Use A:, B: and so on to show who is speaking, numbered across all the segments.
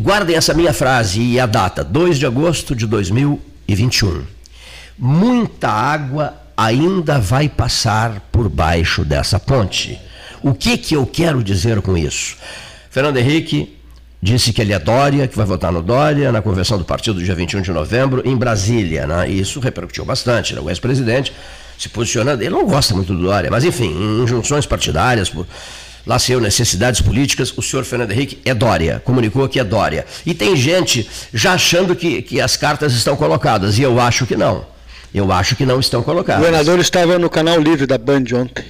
A: guardem essa minha frase e a data, 2 de agosto de 2021. Muita água ainda vai passar por baixo dessa ponte. O que, que eu quero dizer com isso? Fernando Henrique disse que ele é Dória, que vai votar no Dória, na convenção do partido do dia 21 de novembro, em Brasília. Né? E isso repercutiu bastante. Né? O ex-presidente se posicionando, ele não gosta muito do Dória, mas enfim, em junções partidárias, por, lá saiu necessidades políticas, o senhor Fernando Henrique é Dória, comunicou que é Dória. E tem gente já achando que, que as cartas estão colocadas, e eu acho que não. Eu acho que não estão colocadas.
B: O governador estava no canal livre da Band ontem.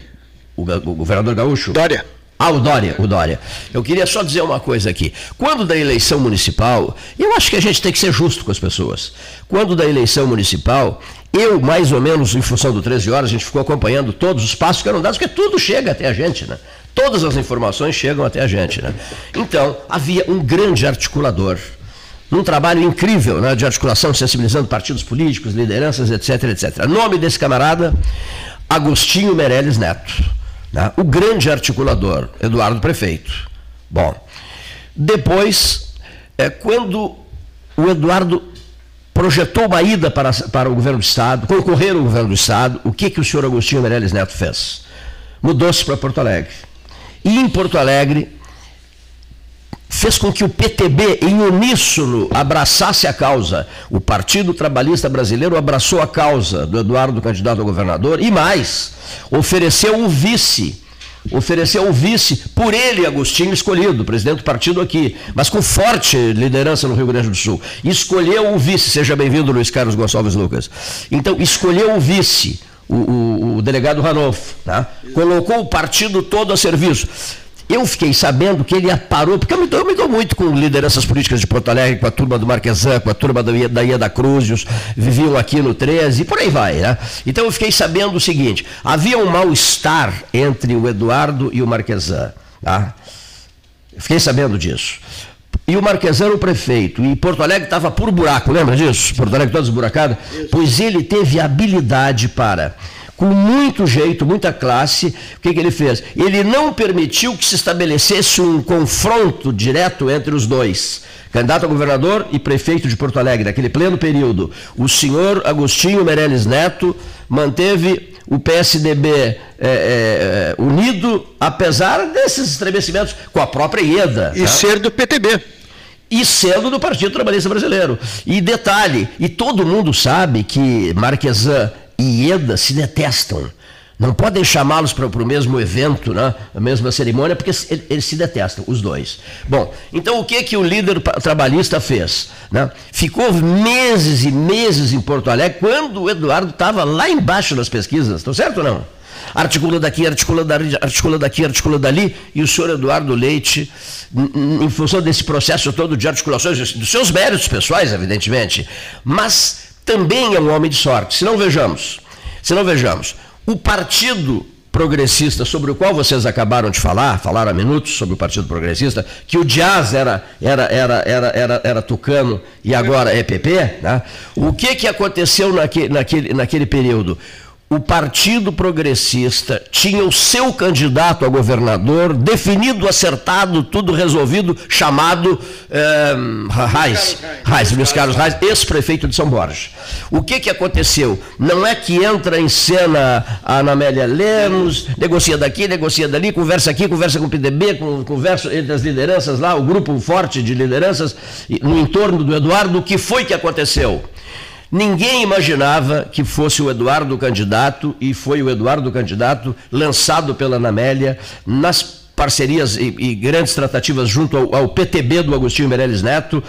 A: O, o governador Gaúcho?
B: Dória.
A: Ah, o Dória, o Dória. Eu queria só dizer uma coisa aqui. Quando da eleição municipal, eu acho que a gente tem que ser justo com as pessoas. Quando da eleição municipal, eu, mais ou menos, em função do 13 horas, a gente ficou acompanhando todos os passos que eram dados, porque tudo chega até a gente, né? Todas as informações chegam até a gente, né? Então, havia um grande articulador, num trabalho incrível né, de articulação, sensibilizando partidos políticos, lideranças, etc, etc. Nome desse camarada, Agostinho Meirelles Neto né? O grande articulador, Eduardo Prefeito. Bom, depois, é, quando o Eduardo projetou uma ida para, para o governo do Estado, concorrer ao governo do Estado, o que, que o senhor Agostinho Meirelles Neto fez? Mudou-se para Porto Alegre. E em Porto Alegre, fez com que o PTB, em uníssono, abraçasse a causa. O Partido Trabalhista Brasileiro abraçou a causa do Eduardo, candidato a governador, e mais, ofereceu o vice. Ofereceu o vice por ele, Agostinho, escolhido, presidente do partido aqui, mas com forte liderança no Rio Grande do Sul. Escolheu o vice, seja bem-vindo, Luiz Carlos Gonçalves Lucas. Então, escolheu o vice, o, o, o delegado Ranolfo, tá? colocou o partido todo a serviço. Eu fiquei sabendo que ele parou, porque eu me, dou, eu me dou muito com lideranças políticas de Porto Alegre, com a turma do Marquesan, com a turma da, da Ieda Cruzios, viviam aqui no 13, e por aí vai. Né? Então eu fiquei sabendo o seguinte: havia um mal-estar entre o Eduardo e o Marquesan. Tá? Fiquei sabendo disso. E o Marquesan era o prefeito, e Porto Alegre estava por buraco, lembra disso? Porto Alegre toda esburacada? Pois ele teve habilidade para com muito jeito, muita classe, o que, que, ele fez? Ele não permitiu que se estabelecesse um confronto direto entre os dois. Candidato a governador e prefeito de Porto Alegre, naquele pleno período. O senhor Agostinho Meirelles Neto manteve o PSDB é, é, unido, apesar desses estremecimentos, com a própria IEDA.
B: E tá? ser do PTB
A: e sendo do Partido Trabalhista Brasileiro. E detalhe, e todo mundo sabe que Marquesan e Ieda se detestam. Não podem chamá-los para o mesmo evento, né? a mesma cerimônia, porque eles se detestam, os dois. Bom, então o que, que o líder trabalhista fez? Né? Ficou meses e meses em Porto Alegre, quando o Eduardo estava lá embaixo nas pesquisas, estão certo ou não? Articula daqui, articula dali, articula daqui, articula dali, e o senhor Eduardo Leite, em função desse processo todo de articulações, dos seus méritos pessoais, evidentemente, mas também é um homem de sorte. Se não vejamos, se não vejamos, o partido progressista sobre o qual vocês acabaram de falar, falaram há minutos sobre o Partido Progressista, que o Dias era, era, era, era, era, era tucano e agora é PP, né? o que, que aconteceu naquele, naquele, naquele período? O Partido Progressista tinha o seu candidato a governador definido, acertado, tudo resolvido, chamado é, Reis, Reis, Luiz Carlos Reis, ex-prefeito de São Borja. O que, que aconteceu? Não é que entra em cena a Ana Amélia Lemos, negocia daqui, negocia dali, conversa aqui, conversa com o PDB, conversa entre as lideranças lá, o grupo forte de lideranças no entorno do Eduardo. O que foi que aconteceu? Ninguém imaginava que fosse o Eduardo candidato e foi o Eduardo candidato lançado pela Anamélia nas parcerias e, e, grandes tratativas junto ao, ao, PTB do Agostinho Meirelles Neto,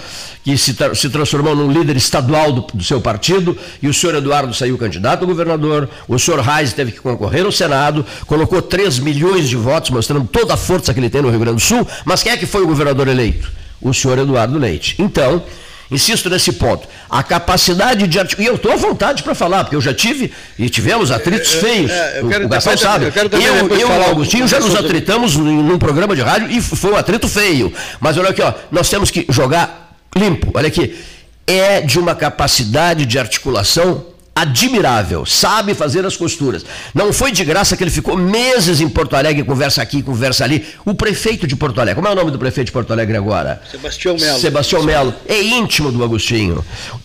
A: que se, tra se transformou num líder estadual do, do, seu partido, e o senhor Eduardo saiu candidato a governador, o senhor Reis teve que concorrer ao Senado, colocou 3 milhões de votos, mostrando toda a força que ele tem no Rio Grande do Sul, mas quem é que foi o governador eleito? O senhor Eduardo Leite. Então, Insisto nesse ponto. A capacidade de articular. E eu estou à vontade para falar, porque eu já tive e tivemos atritos é, é, feios. É, o, Gastão sabe. Eu, quero eu, eu e o Augustinho já nos atritamos num programa de rádio e foi um atrito feio. Mas olha aqui, ó, nós temos que jogar limpo. Olha aqui. É de uma capacidade de articulação admirável, sabe fazer as costuras. Não foi de graça que ele ficou meses em Porto Alegre, conversa aqui, conversa ali. O prefeito de Porto Alegre, como é o nome do prefeito de Porto Alegre agora?
B: Sebastião Melo.
A: Sebastião Melo. É íntimo do Agostinho.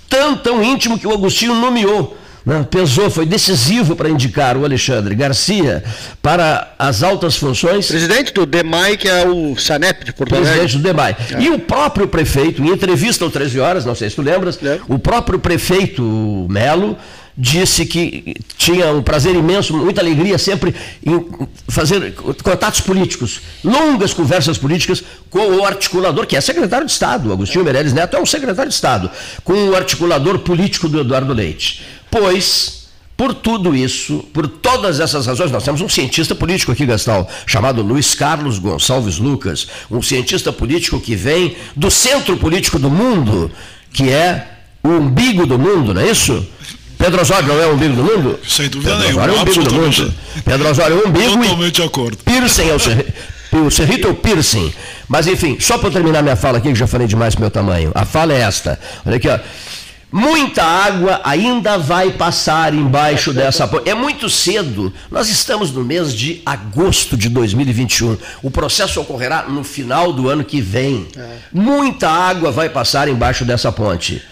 A: Tão, tão íntimo que o Agostinho nomeou né, pesou, foi decisivo para indicar o Alexandre Garcia para as altas funções.
B: Presidente do DEMAI, que é o SANEP de Porto Alegre.
A: Presidente do DEMAI. É. E o próprio prefeito, em entrevista ao 13 horas, não sei se tu lembras, é. o próprio prefeito Melo disse que tinha um prazer imenso, muita alegria sempre em fazer contatos políticos, longas conversas políticas com o articulador, que é secretário de Estado, Agostinho Meirelles Neto é um secretário de Estado, com o articulador político do Eduardo Leite. Pois, por tudo isso, por todas essas razões, nós temos um cientista político aqui, Gastão, chamado Luiz Carlos Gonçalves Lucas, um cientista político que vem do centro político do mundo, que é o umbigo do mundo, não é isso? Pedro Osório não é o umbigo do mundo?
C: Sem dúvida
A: Pedro Osório é o umbigo do mundo. Pedro Osório é o umbigo
C: Totalmente de acordo.
A: Piercing é o, o serrito é o piercing. Mas enfim, só para terminar minha fala aqui, que já falei demais pro meu tamanho. A fala é esta. Olha aqui, ó. Muita água ainda vai passar embaixo dessa ponte. É muito cedo. Nós estamos no mês de agosto de 2021. O processo ocorrerá no final do ano que vem. É. Muita água vai passar embaixo dessa ponte.